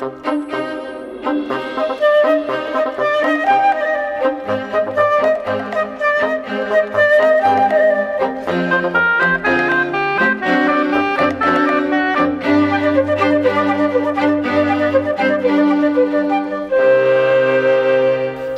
thank you.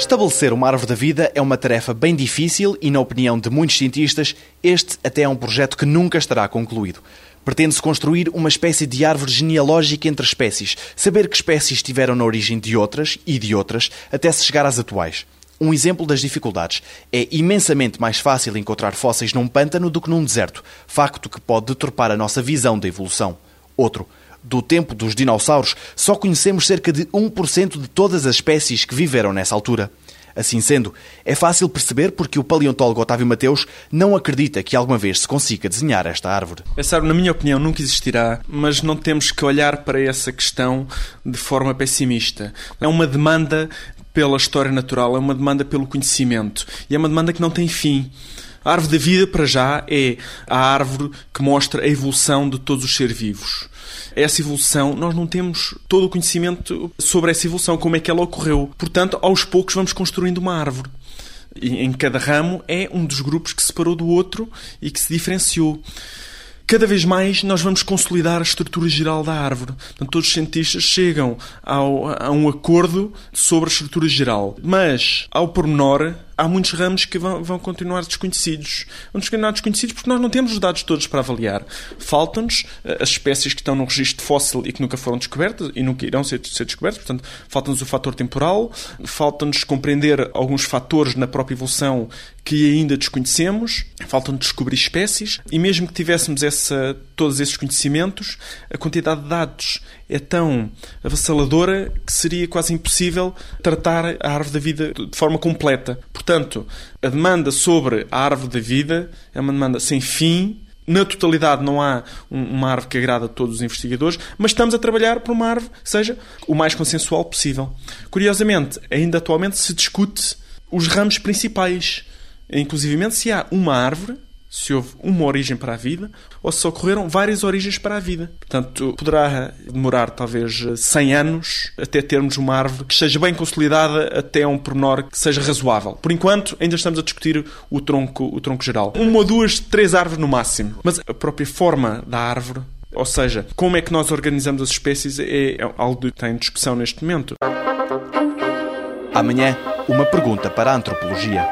Estabelecer uma árvore da vida é uma tarefa bem difícil e, na opinião de muitos cientistas, este até é um projeto que nunca estará concluído. Pretende-se construir uma espécie de árvore genealógica entre espécies, saber que espécies estiveram na origem de outras e de outras, até se chegar às atuais. Um exemplo das dificuldades. É imensamente mais fácil encontrar fósseis num pântano do que num deserto, facto que pode deturpar a nossa visão da evolução. Outro. Do tempo dos dinossauros, só conhecemos cerca de 1% de todas as espécies que viveram nessa altura. Assim sendo, é fácil perceber porque o paleontólogo Otávio Mateus não acredita que alguma vez se consiga desenhar esta árvore. Essa árvore, na minha opinião, nunca existirá, mas não temos que olhar para essa questão de forma pessimista. É uma demanda pela história natural, é uma demanda pelo conhecimento e é uma demanda que não tem fim. A árvore da vida, para já, é a árvore que mostra a evolução de todos os seres vivos. Essa evolução, nós não temos todo o conhecimento sobre essa evolução, como é que ela ocorreu. Portanto, aos poucos vamos construindo uma árvore. Em cada ramo é um dos grupos que se separou do outro e que se diferenciou cada vez mais nós vamos consolidar a estrutura geral da árvore. Portanto, todos os cientistas chegam ao, a um acordo sobre a estrutura geral. Mas, ao pormenor, há muitos ramos que vão, vão, continuar desconhecidos. Vão continuar desconhecidos porque nós não temos os dados todos para avaliar. Faltam-nos eh, as espécies que estão no registro fóssil e que nunca foram descobertas e nunca irão ser, ser descobertas. Portanto, falta-nos o fator temporal, falta-nos compreender alguns fatores na própria evolução que ainda desconhecemos, faltam-nos descobrir espécies e mesmo que tivéssemos essa, todos esses conhecimentos, a quantidade de dados é tão avassaladora que seria quase impossível tratar a árvore da vida de forma completa. Portanto, a demanda sobre a árvore da vida é uma demanda sem fim. Na totalidade não há uma árvore que agrada a todos os investigadores, mas estamos a trabalhar por uma árvore que seja o mais consensual possível. Curiosamente, ainda atualmente se discute os ramos principais, inclusive se há uma árvore se houve uma origem para a vida ou se ocorreram várias origens para a vida. Portanto, poderá demorar talvez 100 anos até termos uma árvore que esteja bem consolidada até um pormenor que seja razoável. Por enquanto, ainda estamos a discutir o tronco, o tronco geral. Uma ou duas, três árvores no máximo. Mas a própria forma da árvore ou seja, como é que nós organizamos as espécies é algo que está em discussão neste momento. Amanhã, uma pergunta para a antropologia.